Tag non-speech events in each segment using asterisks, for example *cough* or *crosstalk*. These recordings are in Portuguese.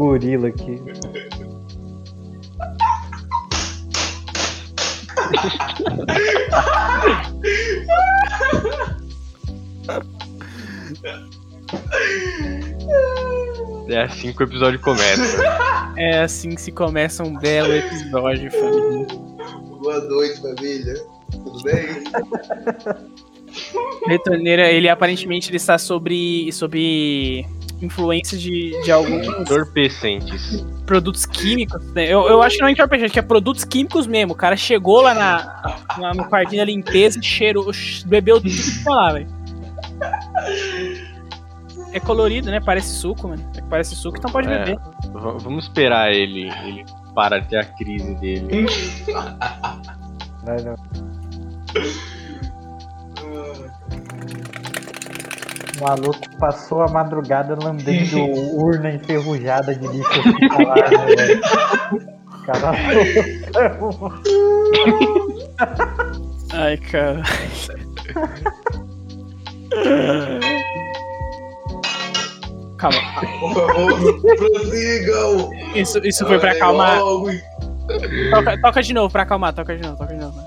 gorila aqui. É assim que o episódio começa. É assim que se começa um belo episódio, família. Boa noite, família. Tudo bem? Retorneira, ele aparentemente ele está sobre, sobre influência de, de alguns Entorpecentes. produtos químicos. né? Eu, eu acho que não é entorpecente, que é produtos químicos mesmo. O cara chegou lá na, lá no quartinho da limpeza e cheirou, bebeu tudo que tinha lá, velho. É colorido, né? Parece suco, mano. É Parece suco, então pode É. beber. Vamos esperar ele, ele para de ter a crise dele. Vai, não. O maluco passou a madrugada lambendo *laughs* urna enferrujada de lixo hospitalar, né, velho? O Cara, *laughs* Ai, cara. Calma. Por favor, prossigam. Isso, isso foi pra acalmar. Toca, toca de novo, pra acalmar, toca de novo, toca de novo.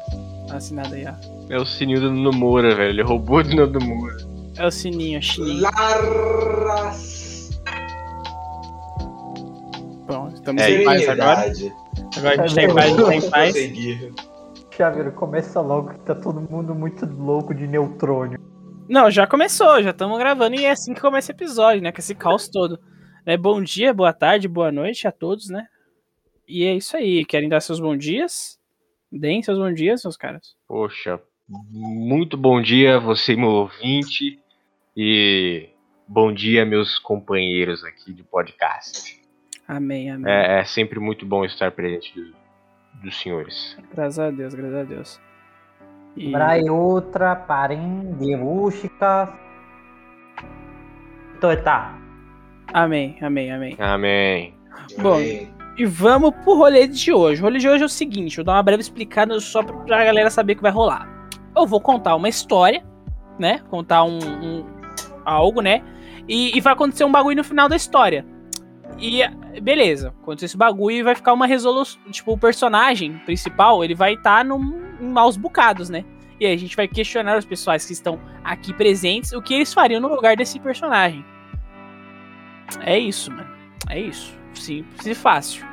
Tá assinado aí, ó. É o sininho do Nomura, velho. Ele roubou do Nomura. É o sininho, é chininho. Larras. Bom, estamos É, em paz agora. Agora a gente tá em paz, a gente tá em paz. Chaveiro, começa logo que tá todo mundo muito louco de neutrônio. Não, já começou, já estamos gravando e é assim que começa o episódio, né? Com esse caos todo. Né, bom dia, boa tarde, boa noite a todos, né? E é isso aí. Querem dar seus bons dias? Deem seus bons dias, meus caras. Poxa, muito bom dia, você, meu ouvinte. E bom dia, meus companheiros aqui de podcast. Amém, amém. É, é sempre muito bom estar presente do- dos senhores. Graças a Deus, graças a Deus. E... Pra outra, parem, derústica. Então tá. Amém, amém, amém. Amém. Bom, Amém. E vamos pro rolê de hoje. O rolê de hoje é o seguinte, vou dar uma breve explicada só pra, pra galera saber o que vai rolar. Eu vou contar uma história, né? Contar um, um- algo, né? E, e vai acontecer um bagulho no final da história. E beleza, acontecer esse bagulho e vai ficar uma resolução. Tipo, o personagem principal, ele vai estar num em maus bocados, né? E aí a gente vai questionar os pessoais que estão aqui presentes o que eles fariam no lugar desse personagem. É isso, mano. É isso. Simples e fácil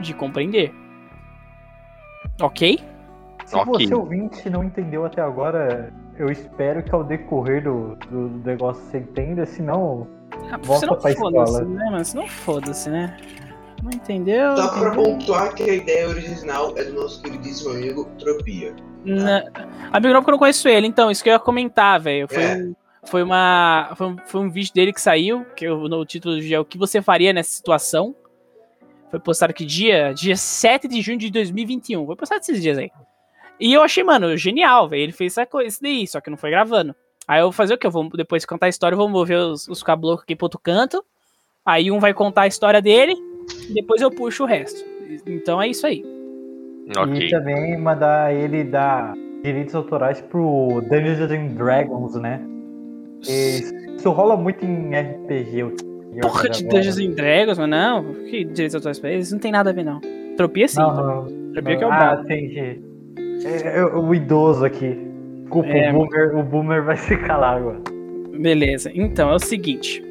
de compreender. Ok? Se Ok. você ouvinte não entendeu até agora, eu espero que ao decorrer do, do negócio você entenda, senão. Ah, Volta se não pra foda-se, escola. né, mano? Não foda-se, né? Não entendeu? Só pra entendeu? pontuar que a ideia original é do nosso queridíssimo amigo Tropia. Na... Amigo novo que eu não conheço ele, então, isso que eu ia comentar, velho. Foi, É. um, foi uma. Foi um, foi um vídeo dele que saiu, que o, no título do vídeo é O que você faria nessa situação. Foi postado que dia? Dia 7 de junho de 2021. Foi postado esses dias aí. E eu achei, mano, genial, velho. Ele fez essa coisa, isso daí, só que não foi gravando. Aí eu vou fazer o quê? Eu vou depois contar a história, eu vou mover os, os caboclos aqui pro outro canto. Aí um vai contar a história dele, e depois eu puxo o resto. Então é isso aí. Ok. E também mandar ele dar direitos autorais pro Dungeons and Dragons, né? E Isso rola muito em RPG. eu- eu Porra de agora. Dungeons and Dragons, mas não. Que direitos autorais pra eles? Não tem nada a ver, não. Tropia sim. Não, não. Tropia que é o ah, brabo. entendi. É, é o idoso aqui. Desculpa, É, o, boomer, o boomer vai *laughs* se calar agora. Beleza. Então, é o seguinte.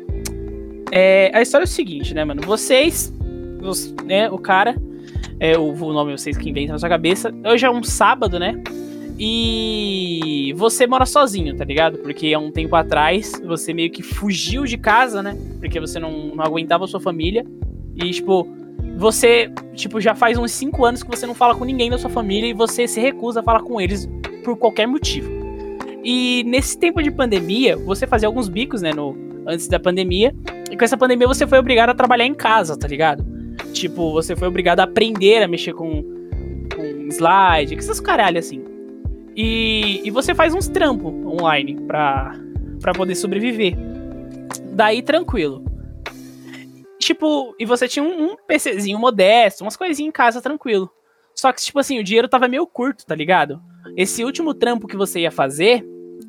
É, a história é o seguinte, né, mano? Vocês, os- né, o cara, é, o, o nome vocês que inventam na sua cabeça. Hoje é um sábado, né? E você mora sozinho, tá ligado? Porque há um tempo atrás você meio que fugiu de casa, né? Porque você não, não aguentava a sua família. E, tipo, você, tipo, já faz uns 5 anos que você não fala com ninguém da sua família e você se recusa a falar com eles por qualquer motivo. E nesse tempo de pandemia, você fazia alguns bicos, né, no, antes da pandemia. E com essa pandemia você foi obrigado a trabalhar em casa, tá ligado? Tipo, você foi obrigado a aprender a mexer com, com slide, essas caralho assim. E, e você faz uns trampos online pra, pra poder sobreviver. Daí tranquilo. Tipo, e você tinha um, um PCzinho modesto, umas coisinhas em casa tranquilo. Só que, tipo assim, o dinheiro tava meio curto, tá ligado? Esse último trampo que você ia fazer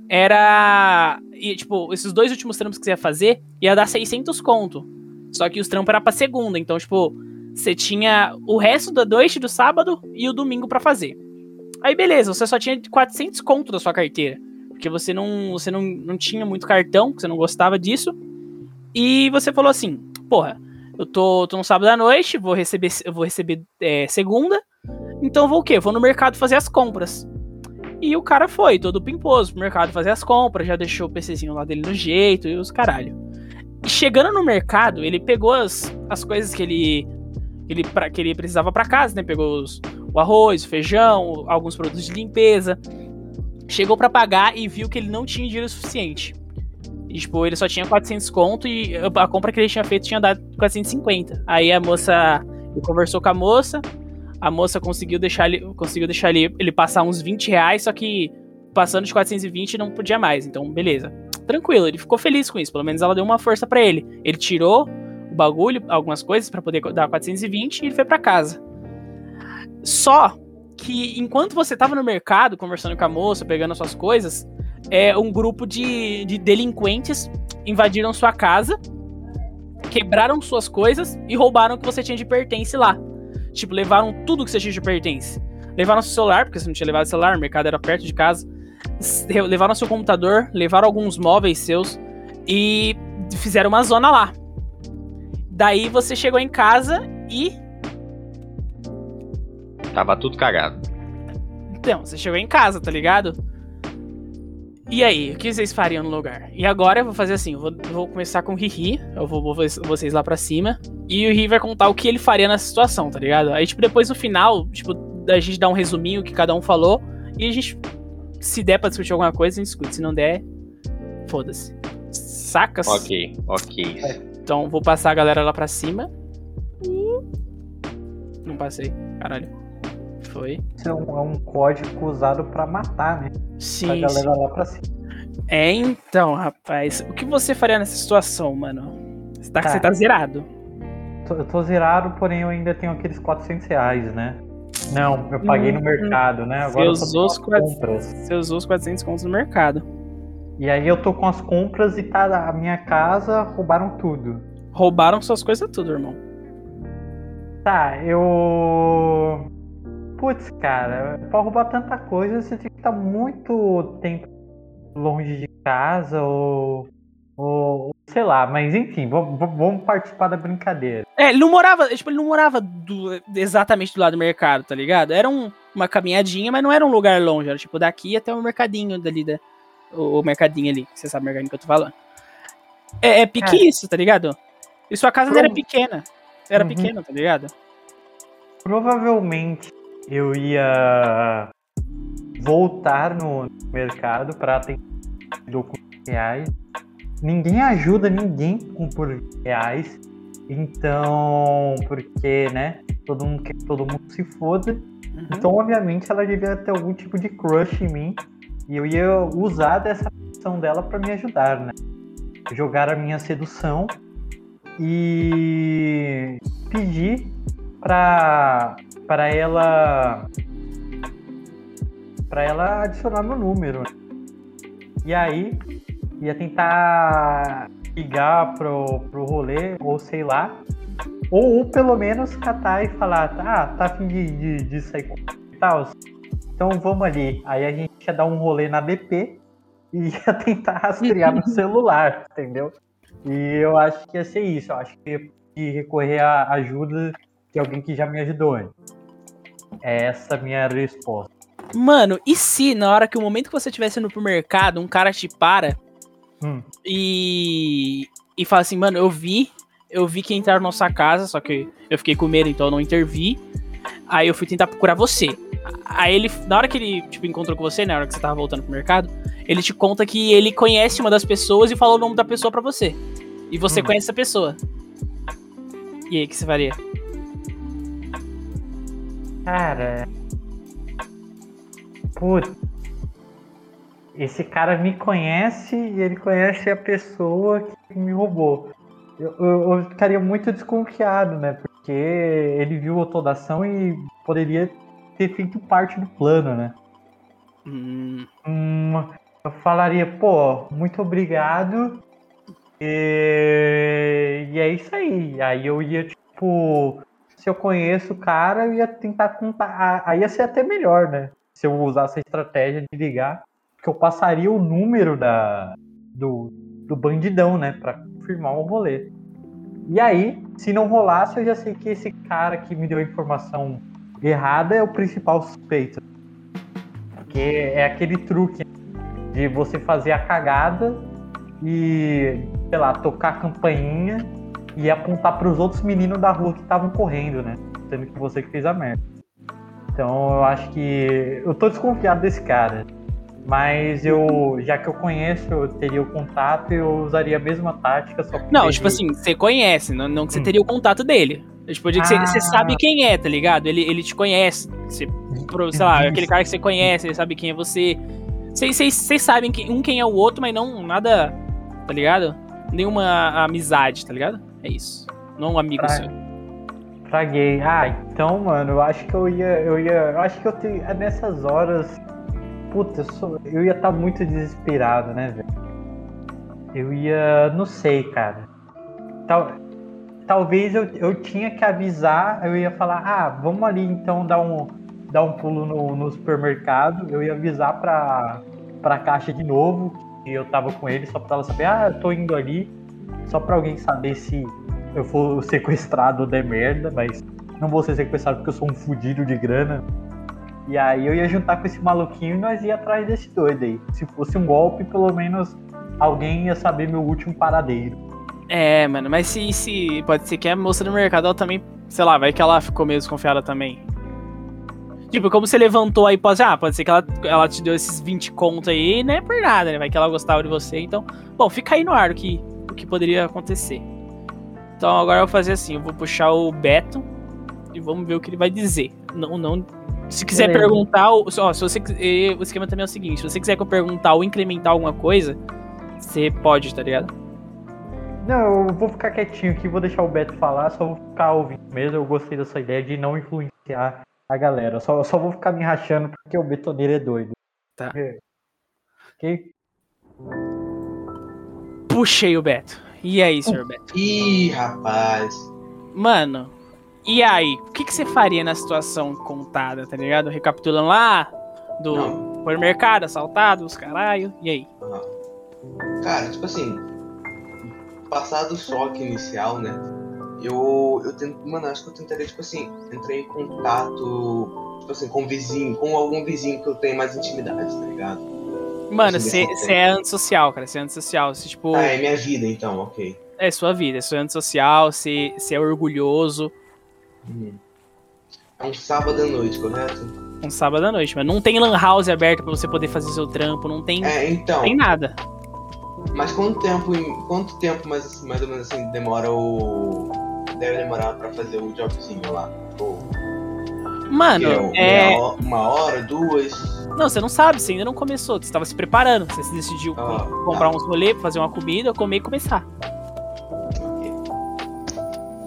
era. E, tipo, esses dois últimos trampos que você ia fazer ia dar 600 conto. Só que os trampos era pra segunda, então, tipo, você tinha o resto da noite do sábado e o domingo para fazer. Aí beleza, você só tinha 400 conto da sua carteira, porque você não, você não, não tinha muito cartão, você não gostava disso. E você falou assim, porra, eu tô, tô no sábado à noite, vou receber, eu vou receber é, segunda, então vou o quê? Vou no mercado fazer as compras. E o cara foi, todo pimposo, pro mercado fazer as compras, já deixou o PCzinho lá dele no jeito e os caralho. chegando no mercado, ele pegou as, as coisas que ele, ele, pra, que ele precisava para casa, né? Pegou os, o arroz, o feijão, alguns produtos de limpeza. Chegou para pagar e viu que ele não tinha dinheiro suficiente. E, tipo, ele só tinha 400 conto e a compra que ele tinha feito tinha dado 450. Aí a moça conversou com a moça, a moça conseguiu deixar ele, conseguiu deixar ele, ele passar uns 20 reais, só que passando de 420 não podia mais. Então, beleza. Tranquilo, ele ficou feliz com isso. Pelo menos ela deu uma força para ele. Ele tirou o bagulho, algumas coisas para poder dar 420 e ele foi para casa. Só que enquanto você tava no mercado conversando com a moça, pegando as suas coisas, é um grupo de, de delinquentes invadiram sua casa, quebraram suas coisas e roubaram o que você tinha de pertence lá. Tipo, levaram tudo que você tinha de pertence. Levaram seu celular, porque você não tinha levado celular, o mercado era perto de casa. Levaram seu computador, levaram alguns móveis seus e fizeram uma zona lá. Daí você chegou em casa e. Tava tudo cagado. Então, você chegou em casa, tá ligado? E aí, o que vocês fariam no lugar? E agora eu vou fazer assim, eu vou, eu vou começar com o Hihi, eu vou, vou vocês lá pra cima, e o Hihi vai contar o que ele faria nessa situação, tá ligado? Aí, tipo, depois no final, tipo, a gente dá um resuminho que cada um falou, e a gente, se der pra discutir alguma coisa, a gente discute, se não der, foda-se. Sacas? Ok, ok. Então, vou passar a galera lá pra cima. Não passei, caralho. Foi. Isso é um, é um código usado pra matar, né? Sim, Pra sim. galera lá pra cima. É, então, rapaz. O que você faria nessa situação, mano? Você tá, Tá. você tá zerado. Tô- Eu tô zerado, porém eu ainda tenho aqueles 400 reais, né? Não, eu paguei no Hum, mercado, né? Agora eu usou os as 400 compras. Você usou os 400 contos no mercado. E aí eu tô com as compras e tá a minha casa, roubaram tudo. Roubaram suas coisas tudo, irmão. Tá, eu. Putz, cara, pra roubar tanta coisa você tem que estar muito tempo longe de casa ou. ou sei lá, mas enfim, vamos, participar da brincadeira. É, ele não morava, tipo, ele não morava do- exatamente do lado do mercado, tá ligado? Era um- uma caminhadinha, mas não era um lugar longe, era tipo daqui até o mercadinho dali, da, o, o mercadinho ali, você sabe o mercadinho que eu tô falando. É, é pique É. isso, tá ligado? E sua casa não era pequena, era Uhum. pequena, tá ligado? Provavelmente eu ia voltar no mercado para tentar documentos reais. Ninguém ajuda ninguém com por reais. Então, porque, né? Todo mundo quer que todo mundo se foda. Uhum. Então, obviamente, ela devia ter algum tipo de crush em mim. E eu ia usar dessa ação dela para me ajudar, né? Jogar a minha sedução e pedir pra, pra ela para ela adicionar meu número. E aí ia tentar ligar pro, pro rolê, ou sei lá, ou, ou pelo menos catar e falar, ah, tá afim de, de, de sair com e tal. Então vamos ali. Aí a gente ia dar um rolê na BP e *laughs* ia tentar rastrear no *laughs* celular, entendeu? E eu acho que ia ser isso. Eu acho que ia recorrer à ajuda de alguém que já me ajudou antes. É essa minha resposta. Mano, e se na hora que o momento que você estivesse indo pro mercado, um cara te para Hum. e. e fala assim, mano, eu vi, eu vi que entraram na nossa casa, só que eu fiquei com medo, então eu não intervi. Aí eu fui tentar procurar você. Aí ele, na hora que ele, tipo, encontrou com você, na hora que você tava voltando pro mercado, ele te conta que ele conhece uma das pessoas e falou o nome da pessoa pra você. E você Hum. conhece essa pessoa. E aí, o que você faria? Cara. Putz. Esse cara me conhece e ele conhece a pessoa que me roubou. Eu, eu- eu ficaria muito desconfiado, né? Porque ele viu toda a ação e poderia ter feito parte do plano, né? Hum, Hum, eu falaria, pô, muito obrigado. E, e é isso aí. Aí eu ia, tipo, se eu conheço o cara, eu ia tentar contar. Aí ia ser até melhor, né? Se eu usasse a estratégia de ligar, porque eu passaria o número da, do, do bandidão, né? Pra confirmar o rolê. E aí, se não rolasse, eu já sei que esse cara que me deu a informação errada é o principal suspeito. Que é aquele truque de você fazer a cagada e, sei lá, tocar a campainha e apontar para os outros meninos da rua que estavam correndo, né? Sendo que você que fez a merda. Então eu acho que. Eu tô desconfiado desse cara. Mas eu, já que eu conheço, eu teria o contato e eu usaria a mesma tática, só Não, tipo assim, você conhece, não, não que você hum. teria o contato dele. Tipo, ah. você sabe quem é, tá ligado? Ele, ele te conhece. Você, sei lá, aquele cara que você conhece, ele sabe quem é você. Vocês sabem um quem é o outro, mas não nada, tá ligado? Nenhuma amizade, tá ligado? É isso. Não um amigo pra, seu. Traguei. Ah, então, mano, eu acho que eu ia. Eu ia. Eu acho que eu tenho. Nessas horas. Puta, eu, sou, eu ia estar tá muito desesperado, né, velho? Eu ia. Não sei, cara. Tal, talvez eu, eu tinha que avisar, eu ia falar, ah, vamos ali então dar um, dar um pulo no, no supermercado. Eu ia avisar pra, pra caixa de novo que eu tava com ele, só pra ela saber, ah, eu tô indo ali. Só pra alguém saber se eu for sequestrado ou der merda, mas não vou ser sequestrado porque eu sou um fudido de grana. E aí eu ia juntar com esse maluquinho e nós ia atrás desse doido aí. Se fosse um golpe, pelo menos alguém ia saber meu último paradeiro. É, mano, mas se, se pode ser que a moça do mercado ela também, sei lá, vai que ela ficou meio desconfiada também. Tipo, como você levantou aí, pode, ah, pode ser que ela, ela te deu esses 20 contos aí, não é por nada, né? Vai que ela gostava de você, então. Bom, fica aí no ar que, o que poderia acontecer. Então agora eu vou fazer assim, eu vou puxar o Beto e vamos ver o que ele vai dizer. Não, não. Se quiser perguntar, ó, se você o esquema também é o seguinte, se você quiser que eu perguntar ou incrementar alguma coisa, você pode, tá ligado? Não, eu vou ficar quietinho aqui, vou deixar o Beto falar, só vou ficar ouvindo mesmo. Eu gostei dessa ideia de não influenciar a galera. Só, só vou ficar me rachando porque o betoneiro é doido. Tá. Ok? Puxei o Beto. E aí, senhor Beto? Ih, rapaz. Mano, e aí? O que, que você faria na situação contada, tá ligado? Recapitulando lá do supermercado, assaltado, os caralho. E aí? Cara, tipo assim, passado o choque inicial, né? eu, eu tento, mano, acho que eu tentaria, tipo assim, entrar em contato, tipo assim, com um vizinho, com algum vizinho que eu tenho mais intimidade, tá ligado? Mano, você é antissocial, cara, você é antissocial, você, tipo... Ah, é minha vida, então, ok. É sua vida, é sua antissocial, você, é orgulhoso. Uhum. É um sábado à noite, correto? Um sábado à noite, mas não tem lan house aberta pra você poder fazer seu trampo, não tem, é, então, tem nada. Mas quanto tempo, quanto tempo mais, mais ou menos assim demora o deve demorar pra fazer o jobzinho lá? Ou... Mano, é. Uma hora, duas. Não, você não sabe, você ainda não começou. Você estava se preparando. Você se decidiu ah, comprar tá. uns rolê, fazer uma comida, comer e começar.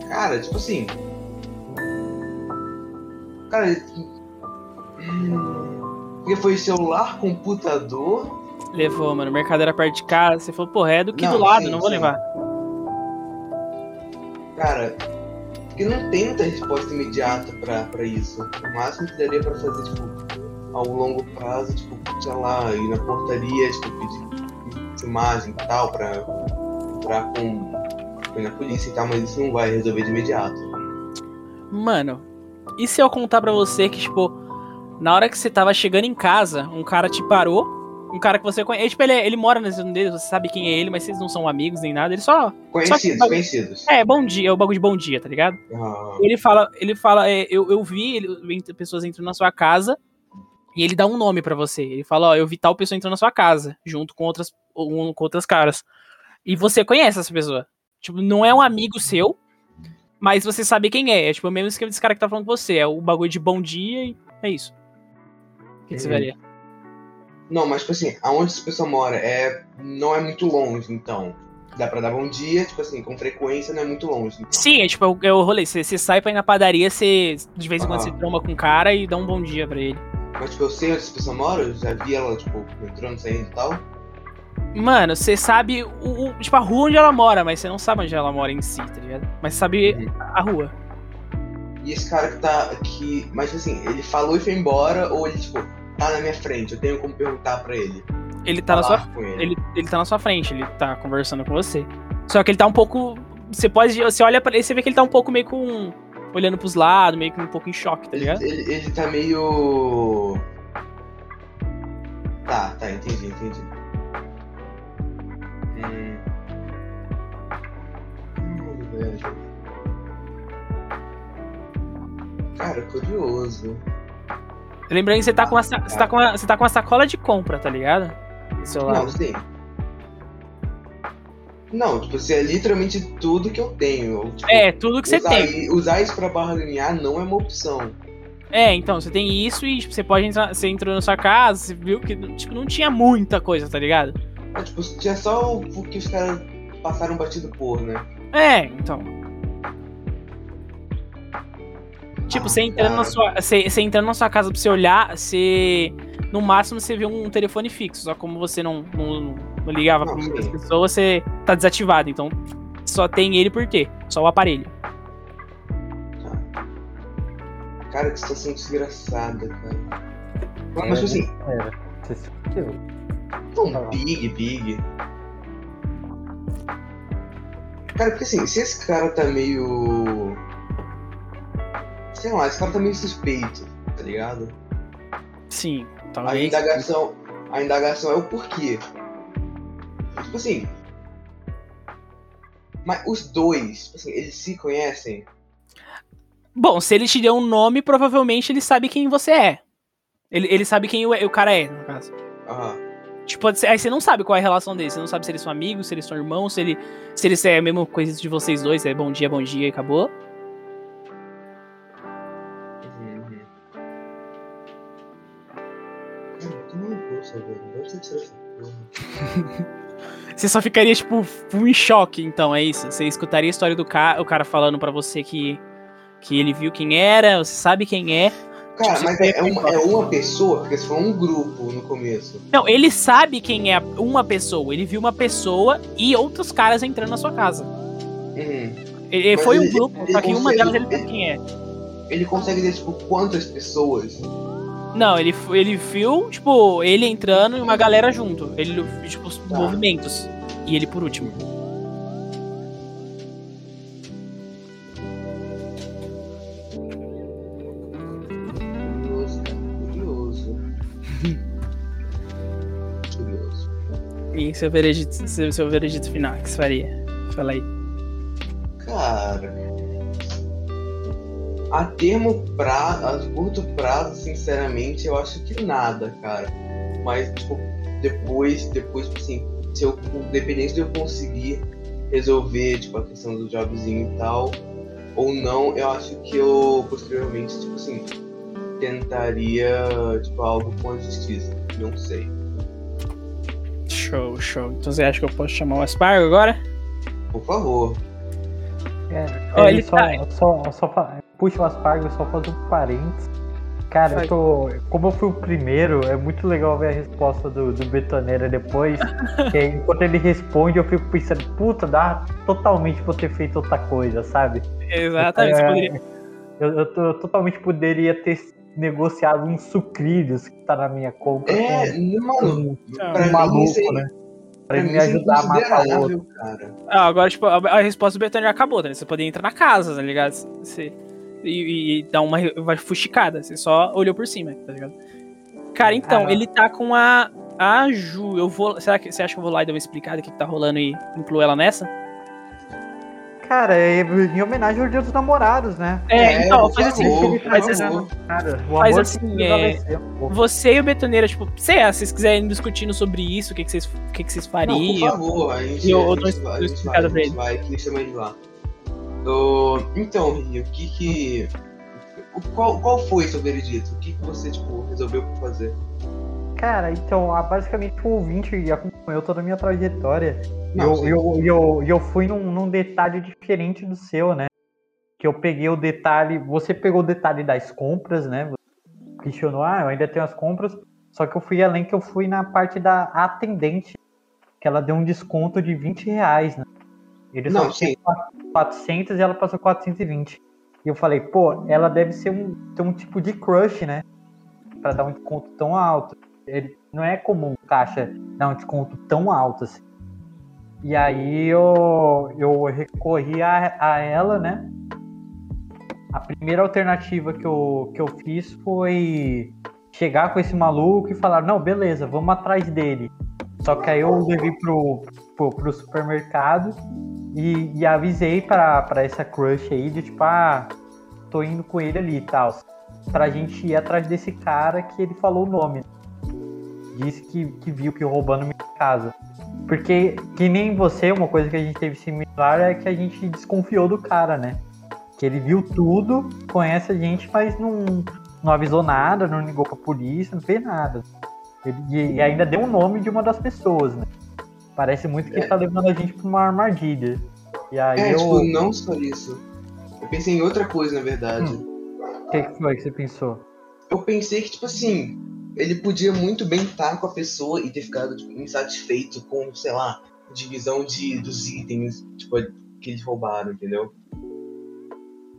Cara, tipo assim. Cara. Porque foi celular, computador. Levou, mano. O mercado era perto de casa. Você falou, porra, é do que não, do lado, sim, não vou sim. levar. Cara, porque não tem muita resposta imediata pra, isso. O máximo que daria pra fazer, tipo, ao longo prazo, tipo, sei lá, ir na portaria, tipo, pedir filmagem e tal, pra entrar com, com na polícia e tal, mas isso não vai resolver de imediato. Mano, e se eu contar pra você que, tipo, na hora que você tava chegando em casa, um cara te parou um cara que você conhece. Tipo, ele, é, ele mora na zona dele, você sabe quem é ele, mas vocês não são amigos nem nada. Ele só. Conhecidos, só, conhecidos. É, bom dia, é o bagulho de bom dia, tá ligado? Ah. Ele fala, ele fala, é, eu, eu vi ele, pessoas entrando na sua casa e ele dá um nome para você. Ele fala, ó, eu vi tal pessoa entrando na sua casa, junto com outras, um, com outras caras. E você conhece essa pessoa. Tipo, não é um amigo seu, mas você sabe quem é. É tipo o mesmo esquema desse cara que tá falando com você. É o bagulho de bom dia e é isso. O que, que você faria? Não, mas tipo assim, aonde essa pessoa mora é, não é muito longe, então. Dá pra dar bom dia, tipo assim, com frequência não é muito longe. Então. Sim, é tipo, é o, é o rolê. Você, você sai pra ir na padaria, você de vez em quando você tromba com o cara e dá um bom dia pra ele. Mas tipo, eu sei onde essa pessoa mora, eu já vi ela, tipo, entrando, saindo e tal. Mano, você sabe o, o- tipo, a rua onde ela mora, mas você não sabe onde ela mora em si, tá ligado? Mas você sabe Uhum. a rua. E esse cara que tá aqui. Mas assim, ele falou e foi embora, ou ele, tipo, tá na minha frente, eu tenho como perguntar pra ele. Ele tá na sua ele. ele, ele tá na sua frente, ele tá conversando com você. Só que ele tá um pouco. Você pode. Você olha pra ele, você vê que ele tá um pouco meio com. Olhando pros lados, meio que um pouco em choque, tá Ele, ligado? ele, ele tá meio. Tá, tá, entendi, entendi. Hum. Hum, velho. Cara, curioso. Lembrando que você tá com sa- você tá com uma, você tá com uma sacola de compra, tá ligado? Do seu Não, sim. Não, tipo, assim, é literalmente tudo que eu tenho. Tipo, É, tudo que você tem. usar isso pra barganhar não é uma opção. É, então, você tem isso e tipo, você pode entrar. Você entrou na sua casa, você viu que tipo, não tinha muita coisa, tá ligado? É, tipo, tinha só o que os caras passaram batido por, né? É, então. Tipo, Ah, você entrando na sua. Você, você entrando na sua casa pra você olhar, você. No máximo você vê um telefone fixo. Só como você não, não, não ligava pra muitas sim. pessoas, você tá desativado. Então só tem ele por quê? Só o aparelho. Cara, que situação desgraçada, cara. Mas, É, mas tipo assim, Era. Você se fudeu. tão big, big. Cara, porque assim, se esse cara tá meio. Sei lá, esse cara tá meio suspeito, tá ligado? Sim, A talvez. indagação, a indagação é o porquê. Tipo assim. Mas os dois, tipo assim, eles se conhecem? Bom, se ele te deu um nome, provavelmente ele sabe quem você é. Ele, ele sabe quem o, o cara é, no caso. Aham. Tipo, aí você não sabe qual é a relação deles. Você não sabe se eles são amigos, se eles são irmãos, se, ele, se eles é a mesma coisa de vocês dois, é bom dia, bom dia e acabou. Você só ficaria, tipo, em choque, então, é isso. Você escutaria a história do cara, o cara falando pra você que, que ele viu quem era, você sabe quem é. Cara, Tipo, mas é, é uma, é uma pessoa, porque se for um grupo no começo. Não, ele sabe quem é uma pessoa. Ele viu uma pessoa e outros caras entrando na sua casa. Uhum. Ele, Mas foi um grupo, só que uma delas ele sabe quem é. Ele consegue dizer, tipo, quantas pessoas? Não, ele, ele viu, tipo, ele entrando e uma galera junto. Ele viu, tipo, os Tá. movimentos. E ele por último. Curioso, cara. Curioso. *laughs* Curioso. E seu veredito, seu, seu veredito final, o que você faria? Fala aí. Cara. A termo prazo, a curto prazo, sinceramente, eu acho que nada, cara. Mas, tipo, depois, depois, tipo assim, se eu, independente de eu conseguir resolver, tipo, a questão do jobzinho e tal, ou não, eu acho que eu, posteriormente, tipo assim, tentaria, tipo, algo com a justiça. Não sei. Show, show. Então você acha que eu posso chamar o Aspargo agora? Por favor. É, Ó, ele só, tá- só, só fa- puxa o Aspargo, só faz um parênteses. Cara, eu tô. Como eu fui o primeiro, é muito legal ver a resposta do, do Betoneira depois. *laughs* que aí, enquanto ele responde, eu fico pensando, puta, dá totalmente pra ter feito outra coisa, sabe? Exatamente. Você É, poderia... Eu, eu, tô- eu totalmente poderia ter negociado uns sucrilhos que tá na minha conta. É, mano, com pra um maluco, né? pra Pra mim me é ajudar a matar o outro. cara. Ah, agora, tipo, a, a resposta do Betânia acabou, tá? ligado? Você poderia entrar na casa, tá ligado? Você, e, e- dar uma uma fuxicada. Você só olhou por cima, tá ligado? Cara, então, Ah. ele tá com a. A Ju, eu vou. Será que você acha que eu vou lá e dar uma explicada o que, que tá rolando e incluo ela nessa? Cara, é em homenagem ao Dia dos Namorados, né? É, então, por faz assim. faz assim. Cara, Faz assim, é, pô. Você e o Betoneira, tipo, sei lá, se vocês quiserem discutindo sobre isso, o que, que, vocês, o que, que vocês Não, por fariam. favor, a gente, eu- a eu gente dou vai, esse- a gente vai, pra a gente vai, que chama ele lá. Então, Rio, o que que... Qual, qual foi seu veredito? O que que você, tipo, resolveu fazer? Cara, então, ah, basicamente o ouvinte acompanhou toda a minha trajetória. E Não, eu, sim. eu, eu, eu fui num, num detalhe diferente do seu, né? Que eu peguei o detalhe. Você pegou o detalhe das compras, né? Você questionou, ah, eu ainda tenho as compras. Só que eu fui além que eu fui na parte da atendente que ela deu um desconto de 20 reais, né? Ele Não, só tinha 400 e ela passou 420. E eu falei, pô, ela deve ser um, ter um tipo de crush, né? Pra dar um desconto tão alto. Ele, não é comum caixa dar um desconto tão alto assim. E aí eu, eu recorri a, a ela, né? A primeira alternativa que eu, que eu fiz foi chegar com esse maluco e falar, não, beleza, vamos atrás dele. Só que aí eu levei pro, pro, pro supermercado e, e avisei pra, pra essa crush aí de tipo, ah, tô indo com ele ali e tal. Pra gente ir atrás desse cara que ele falou o nome. Disse que, que viu que roubando minha casa. Porque, que nem você, uma coisa que a gente teve similar é que a gente desconfiou do cara, né? Que ele viu tudo, conhece a gente, mas não, não avisou nada, não ligou pra polícia, não fez nada. Ele, e ainda deu o nome de uma das pessoas, né? Parece muito que É. ele tá levando a gente pra uma armadilha. E aí É, eu. tipo, não só isso. Eu pensei em outra coisa, na verdade. O que, que foi que você pensou? Eu pensei que, tipo assim, ele podia muito bem estar com a pessoa e ter ficado tipo, insatisfeito com, sei lá, divisão de, dos itens tipo, que eles roubaram, entendeu?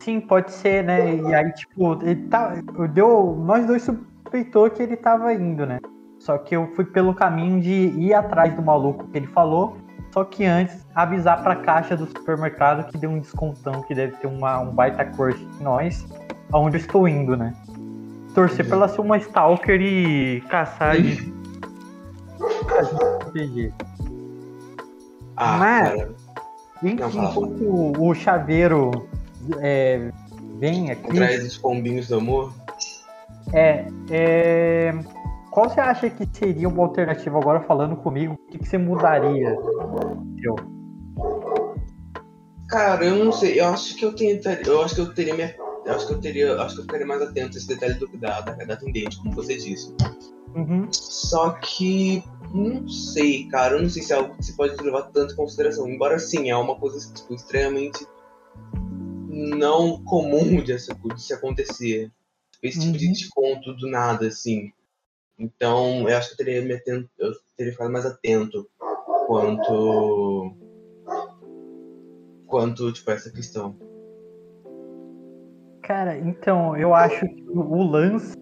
Sim, pode ser, né? E aí, tipo, ele tá. Deu, nós dois suspeitou que ele tava indo, né? Só que eu fui pelo caminho de ir atrás do maluco que ele falou. Só que antes avisar pra caixa do supermercado que deu um descontão, que deve ter uma, um baita crush em nós, aonde eu estou indo, né? Torcer pra ela ser uma stalker e caçar a proteger. Ah, Mas- cara. Enfim, enquanto o chaveiro é, vem aqui. Atrás dos pombinhos do amor. É, é, Qual você acha que seria uma alternativa agora falando comigo? O que, que você mudaria? Eu. Cara, eu não sei. Eu acho que eu tentaria. Eu acho que eu teria minha. Eu acho que eu teria. Acho que eu ficaria mais atento a esse detalhe do, da, da, da atendente, como você disse. Uhum. Só que. Não sei, cara. Eu não sei se é algo que se pode levar tanto em consideração. Embora sim, é uma coisa tipo, extremamente não comum de, se- acontecer. Esse tipo de Uhum. desconto do nada, assim. Então, eu acho que eu teria, me atento, eu teria ficado mais atento quanto. quanto, tipo, essa questão. Cara, então, eu acho que o lance,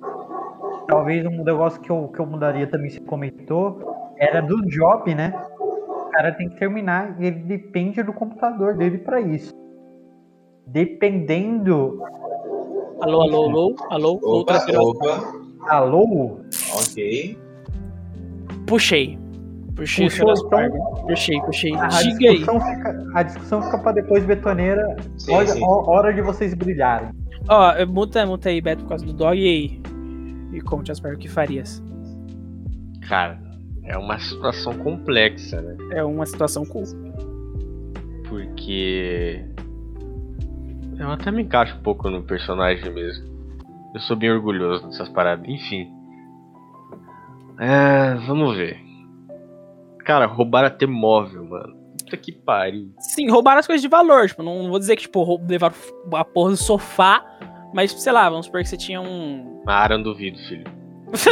talvez um negócio que eu, que eu mudaria também, se comentou, era do job, né? O cara tem que terminar e ele depende do computador dele pra isso. Dependendo. Alô, alô, alô, alô, outra Opa, operação. opa, Alô? Ok. Puxei. Puxei, Puxou, então? puxei, puxei. A Diga aí. discussão, fica, a discussão fica pra depois, betoneira. Sim, Olha, sim. hora de vocês brilharem. Ó, muta, muta aí, Beto, por causa do dog e aí. E conte as o que farias. Cara, é uma situação complexa, né? É uma situação cool. Porque. Eu até me encaixo um pouco no personagem mesmo. Eu sou bem orgulhoso dessas paradas. Enfim. É, vamos ver. Cara, roubaram até móvel, mano. Puta que pariu. Sim, roubaram as coisas de valor. Tipo, não vou dizer que, tipo, levaram a porra do sofá. Mas, sei lá, vamos supor que você tinha um. Ah, eu não duvido, filho.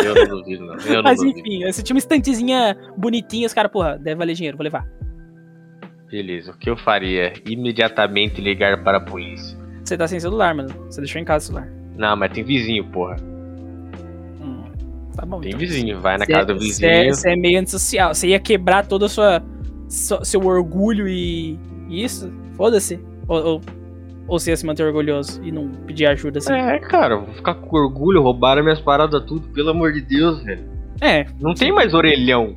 Eu não duvido, não. *laughs* Não Mas duvido. enfim, você tinha uma estantezinha bonitinha, os caras, porra, deve valer dinheiro, vou levar. Beleza, o que eu faria? Imediatamente ligar para a polícia. Você tá sem celular, mano. Você deixou em casa o celular. Não, mas tem vizinho, porra. Tá bom. Tem então. vizinho. Vai na Cê- casa do vizinho. Você é meio antissocial. Você ia quebrar todo so- seu orgulho e e isso? Foda-se. Ou, ou, ou você ia se manter orgulhoso e não pedir ajuda assim? É, cara, vou ficar com orgulho, roubaram minhas paradas tudo, pelo amor de Deus, velho. É, Não tem mais orelhão.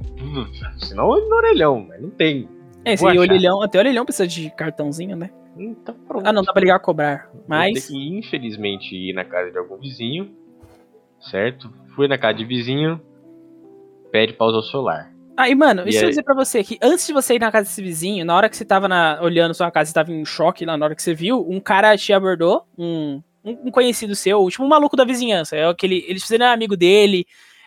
Senão orelhão, mas não tem. é achar. orelhão, até orelhão precisa de cartãozinho, né? Então pronto. Ah, não, dá pra ligar a cobrar. Vou ter Mas. que, infelizmente, ir na casa de algum vizinho, certo? Fui na casa de vizinho, pede pra usar o celular. Aí, mano, E deixa eu dizer pra você que antes de você ir na casa desse vizinho, na hora que você tava na- olhando sua casa, você tava em choque lá, na hora que você viu, um cara te abordou, um, um conhecido seu, tipo um maluco da vizinhança. É aquele, ele você não é amigo dele,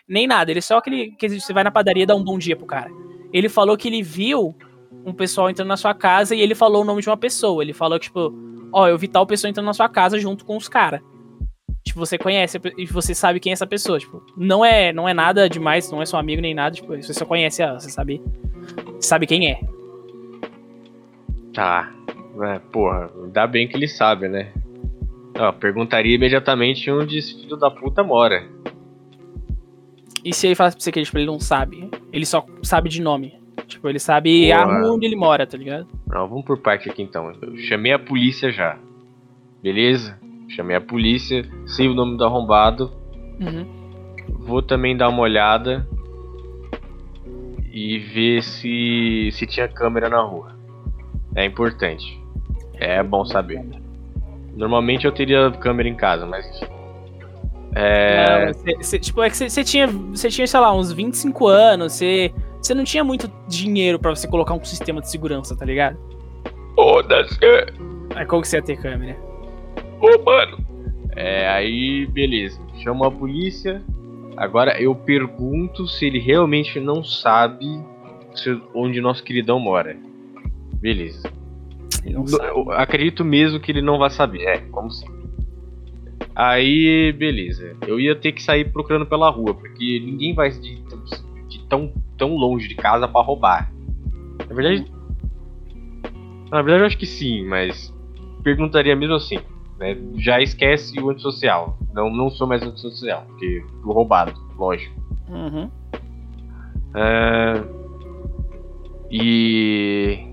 nem nada. Ele é só aquele que você vai na padaria dá um bom dia pro cara. Ele falou que ele viu um pessoal entrando na sua casa e ele falou o nome de uma pessoa. Ele falou que, tipo, ó, eu vi tal pessoa entrando na sua casa junto com os caras. Você conhece e você sabe quem é essa pessoa. Tipo, não é, não é nada demais, não é seu amigo nem nada. Tipo, você só conhece ela, você sabe Sabe quem é? Tá. É, porra, ainda bem que ele sabe, né? Ó, perguntaria imediatamente onde esse filho da puta mora. E se ele falasse pra você que tipo, ele não sabe? Ele só sabe de nome. Tipo, ele sabe a rua onde ele mora, tá ligado? Não, vamos por parte aqui então. Eu chamei a polícia já. Beleza? Chamei a polícia, sei o nome do arrombado. Uhum. Vou também dar uma olhada e ver se se tinha câmera na rua. É importante. É bom saber. Normalmente eu teria câmera em casa, mas. É, Não, cê- cê- tipo, é que você tinha, você tinha, sei lá, uns 25 anos, você você não tinha muito dinheiro pra você colocar um sistema de segurança, tá ligado? foda-se. Aí como que você ia ter câmera? Ô, mano. É, aí beleza. Chama a polícia. Agora eu pergunto se ele realmente não sabe se- onde nosso queridão mora. Beleza. Eu acredito mesmo que ele não vai saber. É, como sempre. Aí, beleza. Eu ia ter que sair procurando pela rua, porque ninguém vai de, de tão, tão longe de casa pra roubar. Na verdade. Na verdade, eu acho que sim, mas perguntaria mesmo assim. Né? Já esquece o antissocial. Não, não sou mais antissocial, porque fui roubado, lógico. Uhum. É, E.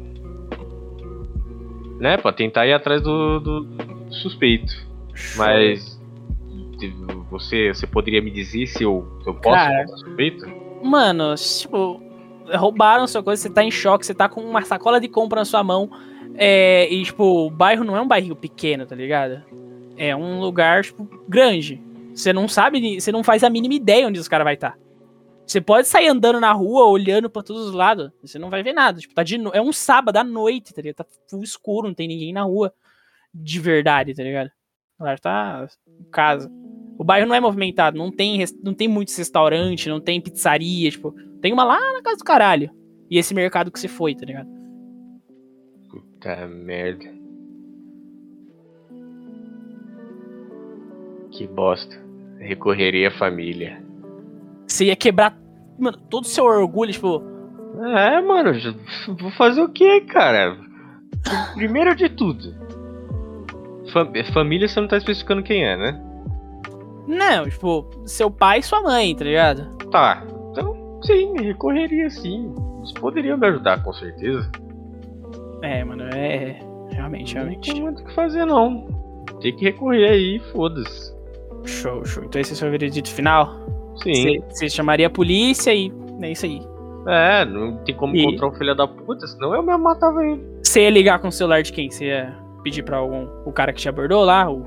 Né, pra tentar ir atrás do, do suspeito. Mas. Você, você poderia me dizer se eu, se eu posso Cara. suspeito? Mano, tipo, roubaram sua coisa, você tá em choque, você tá com uma sacola de compra na sua mão. É, e, tipo, o bairro não é um bairro pequeno, tá ligado? É um lugar, tipo, grande. Você não sabe, você não faz a mínima ideia onde os caras vai estar. Você pode sair andando na rua, olhando pra todos os lados, você não vai ver nada. Tipo, tá de no... É um sábado à noite, tá ligado? Tá full escuro, não tem ninguém na rua de verdade, tá ligado? Lá tá casa. O bairro não é movimentado, não tem, não tem muitos restaurantes, não tem pizzaria, tipo, tem uma lá na casa do caralho. E esse mercado que você foi, tá ligado? Puta merda. Que bosta. Recorreria à família. Você ia quebrar, mano, todo o seu orgulho, tipo, É, mano, vou fazer o que, cara? Primeiro de tudo. Fam- família você não tá especificando quem é, né? não, tipo, seu pai e sua mãe, tá ligado? Tá, sim, recorreria sim. Eles poderiam me ajudar, com certeza. É, mano, é. Realmente, Não realmente. tem muito o que fazer, não. Tem que recorrer aí, foda-se. Show, show. Então esse é o seu veredito final? Sim. Você, chamaria a polícia e. É isso aí. É, não tem como E- encontrar o filho da puta, senão eu mesmo matava ele. Você ia ligar com o celular de quem? Você ia pedir pra algum. O cara que te abordou lá, o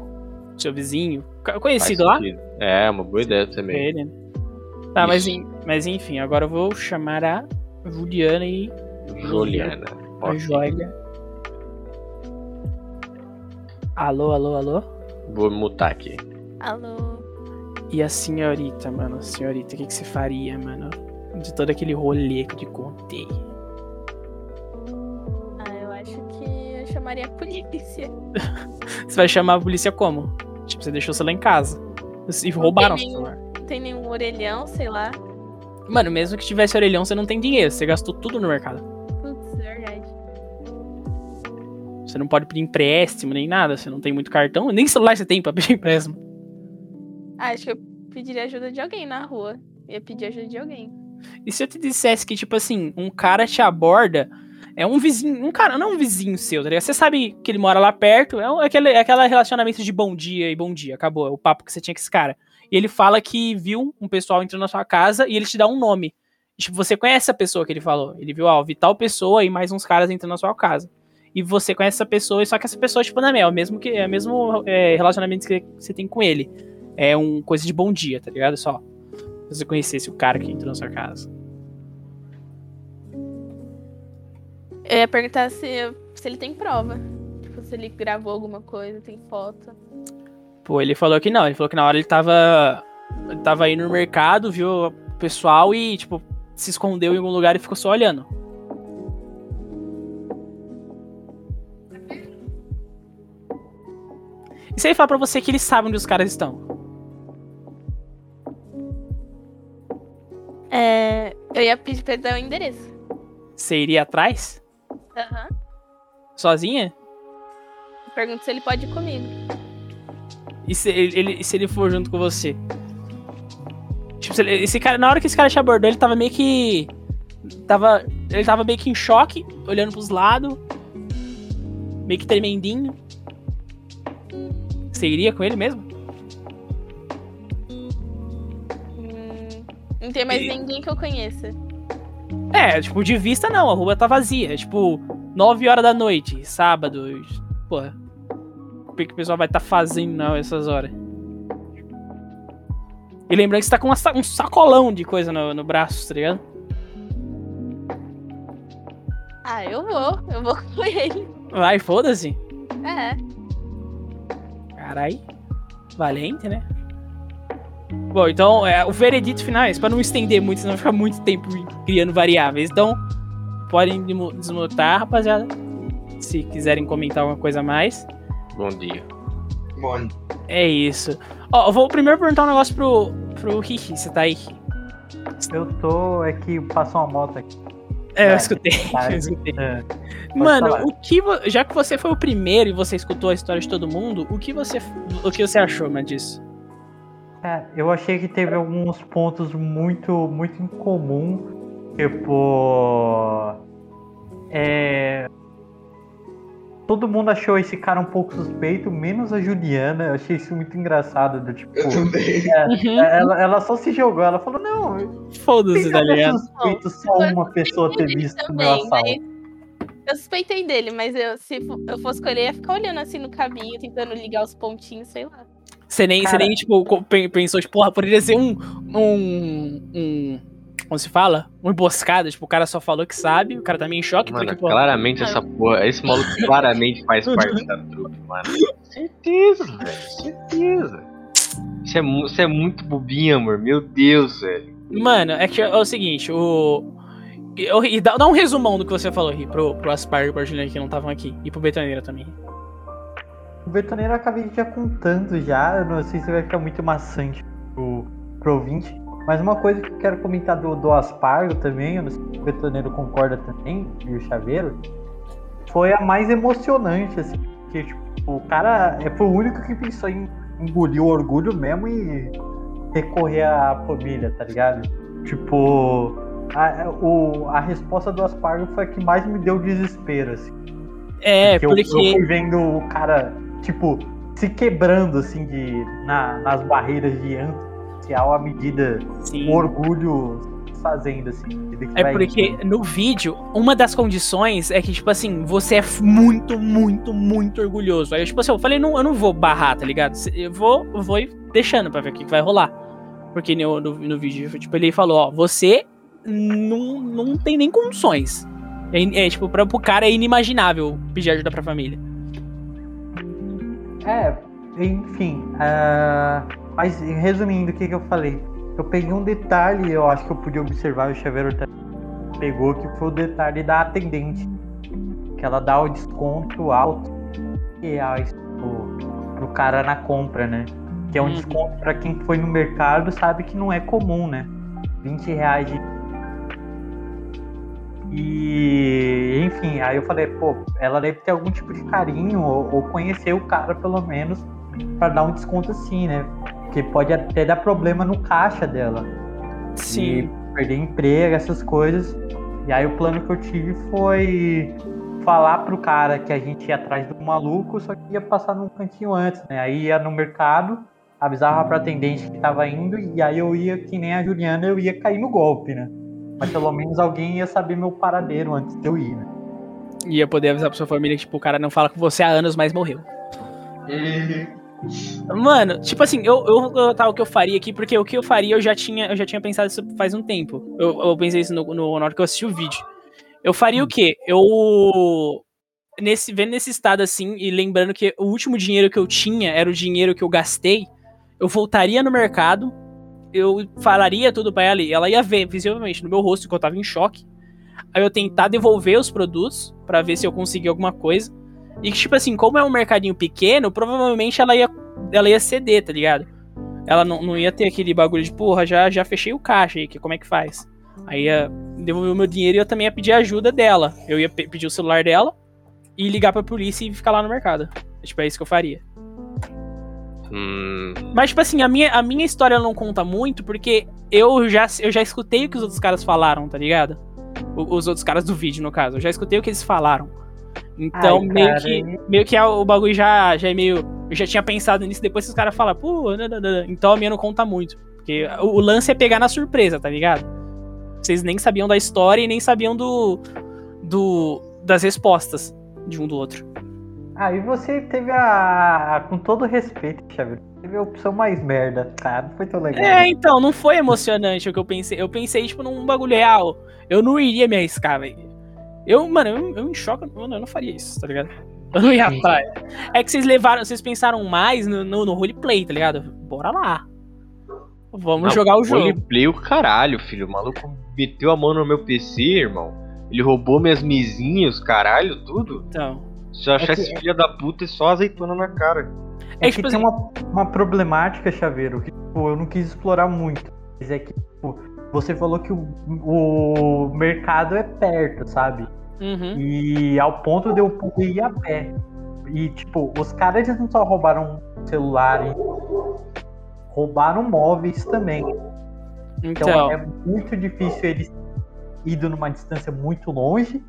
seu vizinho, conhecido lá? É, uma boa ideia É também. ele, né? Tá, mas, en- mas enfim, agora eu vou chamar a Juliana e Juliana. a. Joia. Alô, alô, alô? Vou mutar aqui. Alô? E a senhorita, mano? Senhorita, o que, que você faria, mano? De todo aquele rolê que eu te contei. Ah, eu acho que eu chamaria a polícia. *laughs* Você vai chamar a polícia como? Tipo, você deixou o celular em casa. E roubaram o celular. Tem nenhum orelhão, sei lá. Mano, mesmo que tivesse orelhão, você não tem dinheiro. Você gastou tudo no mercado. Putz, verdade. Você não pode pedir empréstimo nem nada. Você não tem muito cartão. Nem celular você tem pra pedir *laughs* empréstimo. Ah, acho que eu pediria ajuda de alguém na rua. Ia pedir ajuda de alguém. E se eu te dissesse que, tipo assim, um cara te aborda, é um vizinho, um cara, não é um vizinho seu, tá ligado? Você sabe que ele mora lá perto, é, um- é aquele, é aquele relacionamento de bom dia e bom dia, acabou, é o papo que você tinha com esse cara. E ele fala que viu um pessoal entrando na sua casa e ele te dá um nome. Tipo, você conhece a pessoa que ele falou. Ele viu, ó, vi tal pessoa e mais uns caras entrando na sua casa. E você conhece essa pessoa, só que essa pessoa, tipo, não é mel, mesmo que é o mesmo é, relacionamento que você tem com ele. É um coisa de bom dia, tá ligado? Só. Se você conhecesse o cara que entrou na sua casa. Eu ia perguntar se, se ele tem prova. Tipo, se ele gravou alguma coisa, tem foto. Pô, ele falou que não. Ele falou que na hora ele tava. Ele tava aí no mercado, viu o pessoal e, tipo, se escondeu em algum lugar e ficou só olhando. E se ele falar pra você que ele sabe onde os caras estão? É, eu ia pedir pra ele dar o endereço. Você iria atrás? Aham. Sozinha? Pergunto se ele pode ir comigo. E se ele, ele- se ele for junto com você? Tipo, ele- esse cara, na hora que esse cara te abordou, ele tava meio que. Tava. Ele tava meio que em choque, olhando pros lados. Meio que tremendinho. Você iria com ele mesmo? Hum, não tem mais E- ninguém que eu conheça. É, tipo, de vista não, a rua tá vazia. É tipo, 9 horas da noite, sábado. Porra. O que o pessoal vai estar fazendo não, essas horas? E lembrando que você tá com uma um sacolão de coisa no, no braço, tá ligado? Ah, eu vou. Eu vou *laughs* com ele. Vai, foda-se. É. Carai. Valente, né? Bom, então, é, o veredito final é esse, pra não estender muito, senão ficar muito tempo criando variáveis. Então, podem desmutar, rapaziada. Se quiserem comentar alguma coisa a mais. Bom dia. Bom, É isso. Ó, eu vou primeiro perguntar um negócio pro, pro Ricky, você tá aí? Eu tô. É que passou uma moto aqui. É, eu Ah, escutei. *laughs* tá. eu escutei. É. Mano, falar. o que já que você foi o primeiro e você escutou a história de todo mundo, o que você o que você achou, mano, disso? É, eu achei que teve alguns pontos muito, muito incomum. Tipo. É. Todo mundo achou esse cara um pouco suspeito, menos a Juliana. Eu achei isso muito engraçado. Do, tipo, eu também. Uhum. ela, ela só se jogou. Ela falou: Não, Foda-se, tá ligado? suspeito só uma pessoa ter visto o meu Também, assalto. mas. Eu suspeitei dele, mas eu, se eu fosse escolher, eu ia ficar olhando assim no caminho, tentando ligar os pontinhos, sei lá. Você nem, você nem tipo, pensou, tipo, porra, poderia ser um. um. um. Como se fala? Uma emboscada, tipo, o cara só falou que sabe, o cara tá meio em choque, Mano, porque, pô. claramente essa porra. Esse maluco claramente faz *laughs* parte da trupe, mano. Certeza, velho. Certeza. Isso é, isso é muito bobinho, amor. Meu Deus, velho. Mano, é que é o seguinte, o. eu- e dá, dá um resumão do que você falou, Ri, pro, pro Aspar e pro Juliana que não estavam aqui. E pro Betoneira também. O Betoneiro eu acabei já contando já, eu não sei se vai ficar muito maçante pro, pro ouvinte. Mas uma coisa que eu quero comentar do, do Aspargo também, eu não sei se o Betoneiro concorda também, e o Chaveiro, foi a mais emocionante, assim, porque tipo, o cara é, foi o único que pensou em engolir o orgulho mesmo e recorrer à família, tá ligado? Tipo, a, o, a resposta do Aspargo foi a que mais me deu desespero, assim. É, Porque eu- porque. eu, fui vendo o cara, tipo, se quebrando, assim, de, na- nas barreiras de antissocial à medida Sim. o orgulho fazendo, assim. É porque indo. no vídeo, uma das condições é que, tipo assim, você é muito, muito, muito orgulhoso. Aí, tipo assim, eu falei, não, eu não vou barrar, tá ligado? Eu vou, eu vou ir deixando pra ver o que, que vai rolar. Porque no, no, no vídeo, tipo, ele falou, ó, você não, não tem nem condições. É, é, tipo, pra, pro cara é inimaginável pedir ajuda pra família. É, enfim. ah, mas resumindo o que, que eu falei. Eu peguei um detalhe, eu acho que eu podia observar, o também pegou, que foi o detalhe da atendente. Que ela dá o desconto alto reais pro, pro cara na compra, né? Que é um Uhum. desconto pra quem foi no mercado sabe que não é comum, né? 20 reais de. E enfim, aí eu falei, pô, ela deve ter algum tipo de carinho ou, ou conhecer o cara pelo menos pra dar um desconto assim, né? Porque pode até dar problema no caixa dela. E perder emprego, essas coisas. E aí o plano que eu tive foi falar pro cara que a gente ia atrás do maluco, só que ia passar num cantinho antes, né? Aí ia no mercado, avisava pra atendente que tava indo, e aí eu ia, que nem a Juliana, eu ia cair no golpe, né? Mas pelo menos alguém ia saber meu paradeiro antes de eu ir, né? Ia poder avisar pra sua família que, tipo, o cara não fala com você há anos, mas morreu. *laughs* Mano, tipo assim, eu, eu vou contar o que eu faria aqui, porque o que eu faria eu já tinha, eu já tinha pensado isso faz um tempo. Eu, eu pensei isso no, no, na hora que eu assisti o vídeo. Eu faria o quê? Eu. Nesse, vendo nesse estado assim, e lembrando que o último dinheiro que eu tinha era o dinheiro que eu gastei, eu voltaria no mercado, eu falaria tudo pra ela e ela ia ver visivelmente no meu rosto que eu tava em choque. Aí eu tentar devolver os produtos pra ver se eu conseguia alguma coisa. E que, tipo assim, como é um mercadinho pequeno, provavelmente ela ia, ela ia ceder, tá ligado? Ela não, não ia ter aquele bagulho de, porra, já, já fechei o caixa aí, que como é que faz? Aí ia devolver o meu dinheiro e eu também ia pedir ajuda dela. Eu ia pe- pedir o celular dela e ligar pra polícia e ficar lá no mercado. Tipo, é isso que eu faria. Hum, Mas, tipo assim, a minha, a minha história não conta muito porque eu já, eu já escutei o que os outros caras falaram, tá ligado? O- os outros caras do vídeo, no caso. Eu já escutei o que eles falaram. Então, Ai, meio, que, e- meio que é o bagulho já, já é meio. Eu já tinha pensado nisso, depois os caras falam, pô, nananana. então a minha não conta muito. Porque o, o lance é pegar na surpresa, tá ligado? Vocês nem sabiam da história e nem sabiam do. do das respostas de um do outro. Aí você teve a. Com todo respeito, Xavier. Teve a opção mais merda, cara. Não foi tão legal. É, então, não foi emocionante o que eu pensei. Eu pensei, tipo, num bagulho real. Eu não iria me arriscar, velho. Eu, mano, eu, eu em choque, mano, eu não faria isso, tá ligado? Eu não ia atrás. É que vocês levaram, vocês pensaram mais no, no, no roleplay, tá ligado? Bora lá. Vamos não, jogar o jogo. Roleplay o caralho, filho. O maluco meteu a mão no meu PC, irmão. Ele roubou minhas misinhas, caralho, tudo. Então. Se eu achar É que- esse filho da puta, é só azeitona na cara. É, É, que tipo tem assim- uma, uma problemática, Chaveiro, que tipo, eu não quis explorar muito. Mas é que tipo, você falou que o, o mercado é perto, sabe? Uhum. E ao ponto de eu poder ir a pé. E, tipo, os caras eles não só roubaram celular, roubaram móveis também. Então, Então. é muito difícil eles indo numa distância muito longe.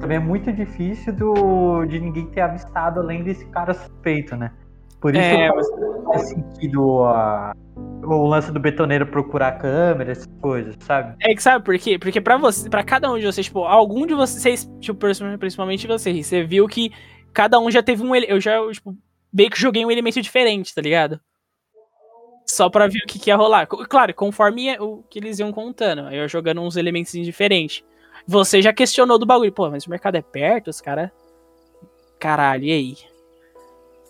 Também é muito difícil do, de ninguém ter avistado além desse cara suspeito, né? Por isso É, faz, faz sentido a- o lance do betoneiro procurar câmera, essas coisas, sabe? É que sabe por quê? Porque pra você, para cada um de vocês, tipo, algum de vocês, tipo, principalmente você, você viu que cada um já teve um, eu já, tipo, meio que joguei um elemento diferente, tá ligado? Só pra ver o que, que ia rolar. Claro, conforme é o que eles iam contando, eu jogando uns elementos diferentes. Você já questionou do bagulho, pô, mas o mercado é perto, os caras. Caralho, e aí?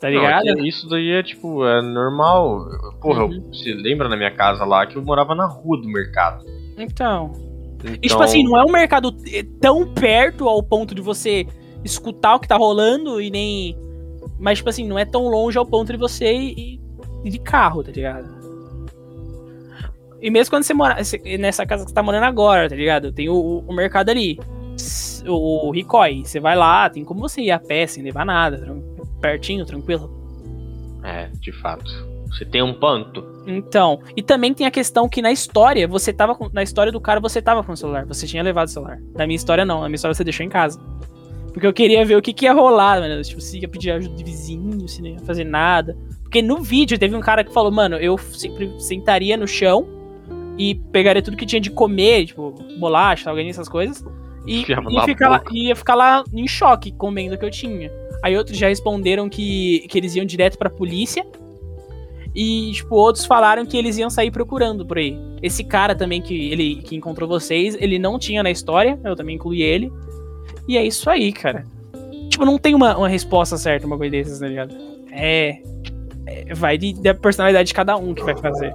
Tá ligado? Não, que isso daí é tipo, é normal. Porra, Uhum. eu- você lembra na minha casa lá que eu morava na rua do mercado. Então. Então, E tipo assim, não é um mercado eh, tão perto ao ponto de você escutar o que tá rolando e nem. Mas, tipo assim, não é tão longe ao ponto de você ir, ir de carro, tá ligado? E mesmo quando você mora nessa casa que você tá morando agora, tá ligado? Tem o, o mercado ali. O, o Ricói. Você vai lá, tem como você ir a pé sem levar nada. Pertinho, tranquilo. É, de fato. Você tem um panto. Então, e também tem a questão que na história, você tava com, na história do cara, você tava com o celular, você tinha levado o celular. Na minha história não, na minha história você deixou em casa. Porque eu queria ver o que, que ia rolar, mano. Tipo, se ia pedir ajuda de vizinho, se não ia fazer nada. Porque no vídeo teve um cara que falou, mano, eu sempre sentaria no chão e pegaria tudo que tinha de comer, tipo, bolacha, alguém essas coisas. E, e ficar lá, boca. ia ficar lá em choque comendo o que eu tinha. Aí outros já responderam que, que eles iam direto pra polícia. E, tipo, outros falaram que eles iam sair procurando por aí. Esse cara também que ele que encontrou vocês, ele não tinha na história, eu também incluí ele. E é isso aí, cara. Tipo, não tem uma, uma resposta certa, uma coisa dessas, tá ligado? É. é, vai de, da personalidade de cada um que vai fazer.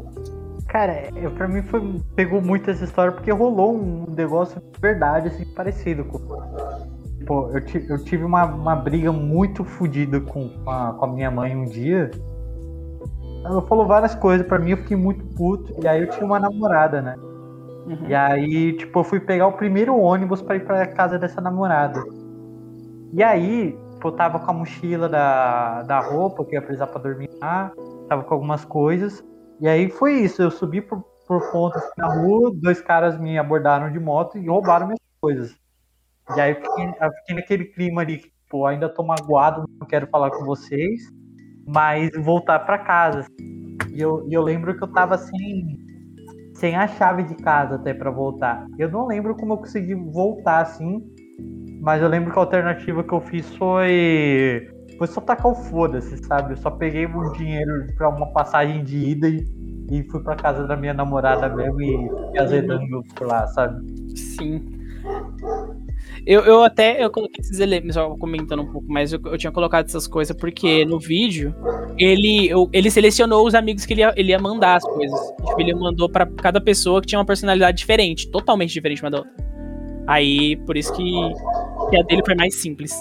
Cara, eu, pra mim foi, pegou muito essa história porque rolou um negócio de verdade, assim, parecido com. Pô, eu, eu tive uma, uma briga muito fodida com, com, a, com a minha mãe um dia. Ela falou várias coisas pra mim, eu fiquei muito puto. E aí eu tinha uma namorada, né? Uhum. E aí, tipo, eu fui pegar o primeiro ônibus pra ir pra casa dessa namorada. E aí, tipo, eu tava com a mochila da, da roupa que eu ia precisar pra dormir lá, tava com algumas coisas. E aí foi isso, eu subi por, por pontos na rua, dois caras me abordaram de moto e roubaram minhas coisas. E aí eu fiquei, eu fiquei naquele clima ali, que, tipo, ainda tô magoado, não quero falar com vocês, mas voltar pra casa. E eu, eu lembro que eu tava sem, sem a chave de casa até pra voltar. Eu não lembro como eu consegui voltar assim, mas eu lembro que a alternativa que eu fiz foi foi só tacar o foda-se, sabe? Eu só peguei um dinheiro pra uma passagem de ida e, e fui pra casa da minha namorada mesmo e azedando por lá, sabe? Sim. Eu, eu até eu coloquei esses elementos, só comentando um pouco, mas eu, eu tinha colocado essas coisas porque no vídeo ele, eu- ele selecionou os amigos que ele ia, ele ia mandar as coisas. Tipo, ele mandou pra cada pessoa que tinha uma personalidade diferente, totalmente diferente uma da outra. Aí, por isso que, que a dele foi mais simples.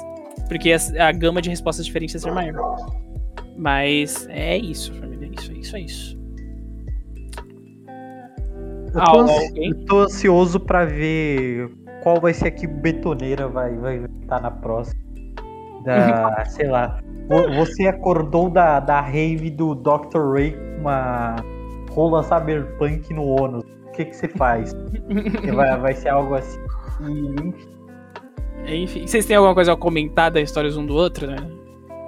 Porque a, a gama de respostas diferentes ia ser maior. Mas é isso, família. É isso, é isso, é isso. Eu Ah, tô, ansi- alguém? eu tô ansioso pra ver qual vai ser a que betoneira vai vai estar na próxima. Da, *laughs* sei lá. Vo- Você acordou da, da rave do Dr. Ray com uma rola cyberpunk no ônus. O que que você faz? *laughs* Vai, vai ser algo assim. E, enfim, vocês têm alguma coisa a comentar das histórias um do outro, né?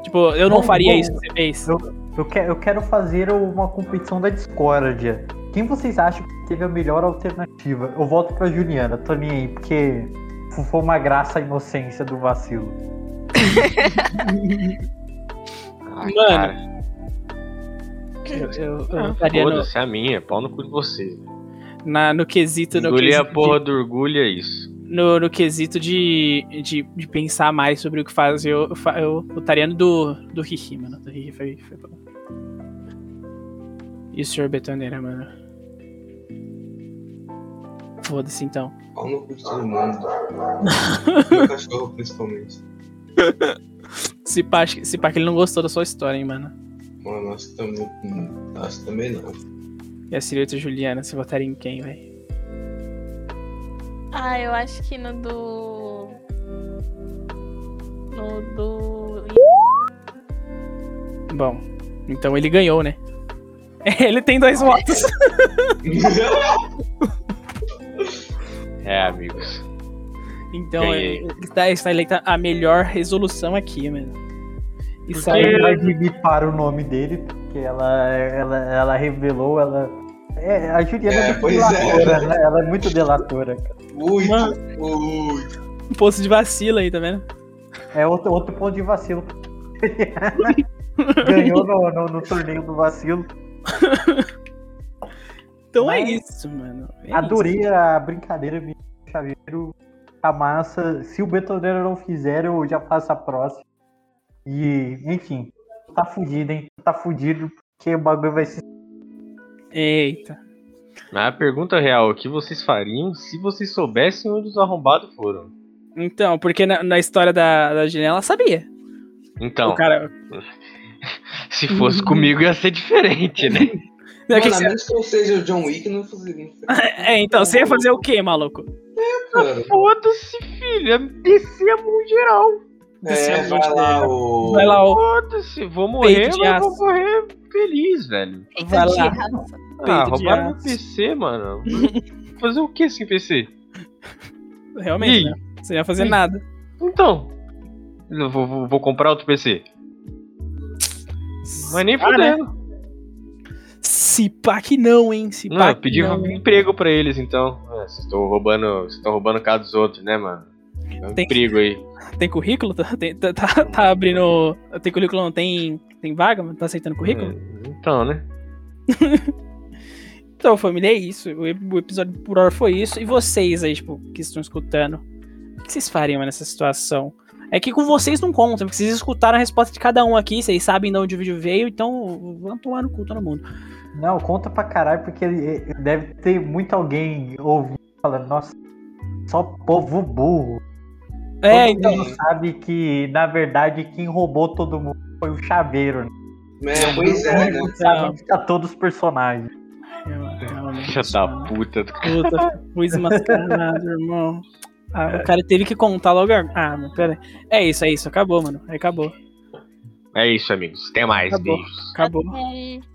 Tipo, eu não Bom, faria bom. isso que você fez. Eu, que- eu quero fazer uma competição da discórdia. Quem vocês acham que teve a melhor alternativa? Eu volto pra Juliana, tô nem aí, porque foi uma graça a inocência do vacilo. Ai, *laughs* Mano, cara, Eu, eu, eu ah, no, foda-se, é a minha, pau no cu de vocês. na, no quesito. No Engolir a porra do orgulho é isso. de, no, no quesito de, de, de pensar mais sobre o que fazer. Eu, eu, fa- eu votaria do, do Hihi, mano. Do Hihi foi, foi bom. E o senhor Betoneira, mano? Foda-se então. Pau no cu de todo mundo. Meu cachorro, principalmente. Se pá, se pá que ele não gostou da sua história, hein, mano. Mano, acho que também. Acho que também não. E a Silvia Juliana, você votaria em quem, velho? Ah, eu acho que no do. No do. Bom, então ele ganhou, né? *laughs* Ele tem dois votos. *laughs* *laughs* É, amigos. Então, Ganhei. é- está, está eleita a melhor resolução aqui, mano. Isso Aí aí. vai bipar o nome dele, porque ela, ela, ela revelou, ela. É, a Juliana É, é, muito é. delatora, né? Ela é muito delatora. cara. Muito. Um poço de vacilo aí, tá vendo? É outro, outro ponto de vacilo. *laughs* Ganhou no, no, no torneio do vacilo. *laughs* Então é Mas- isso, mano. É Adorei a brincadeira, me chaveiro. A massa. Se o betoneiro não fizer, eu já faço a próxima. E, enfim, tá fudido, hein? Tá fudido, porque o bagulho vai ser. isso. Eita. Mas a pergunta real, o que vocês fariam se vocês soubessem onde os arrombados foram? Então, porque na, na história da, da Juliana ela sabia. Então, O cara. *laughs* se fosse comigo ia ser diferente, né? *laughs* O que Mano, que a você- menos que eu seja o John Wick, não fazia. *laughs* É, então, você ia fazer o quê, maluco? Cara. Foda-se, filho, é descer a mão geral. É, mão vai lá, o. Vai lá, ó. Foda-se, vou morrer, Peito mas vou aço. morrer feliz, velho. Vai lá. Ah, Peito roubaram meu. PC, mano. *laughs* Fazer o que sem PC? Realmente, né? Você não ia fazer E? nada. Então, eu vou, vou- vou comprar outro PC. Mas nem Ah, né? Se pá que não, hein? Se Não, pá eu pedi não, um emprego pra eles, então. É, Vocês estão roubando, estão roubando casa dos outros, né, mano? É um Tem- emprego aí. Tem currículo? Tá, tem- tá- tá- tá abrindo. Tem currículo, não tem. Tem vaga? mano? Tá aceitando currículo? É, Então, né? *laughs* Então, família, é isso. O ep- o episódio por hora foi isso. E vocês aí, tipo, que estão escutando, o que vocês fariam nessa situação? É que com vocês não conta, porque vocês escutaram a resposta de cada um aqui, vocês sabem de onde o vídeo veio, então vamos tomar no cu todo mundo. Não, conta pra caralho, porque ele- ele deve ter muito alguém ouvindo falando, nossa, só povo burro. É, todo então. mundo sabe que, na verdade, quem roubou todo mundo foi o chaveiro. Né? É, pois é, né? Sabe tá todos os personagens. Filha da puta. Puta, fui desmascarado, irmão. Ah, o cara teve que contar logo. Ah, mas pera aí. É isso, é isso. Acabou, mano. Aí acabou. É isso, amigos. Até mais. Acabou. Beijos. Acabou. Até.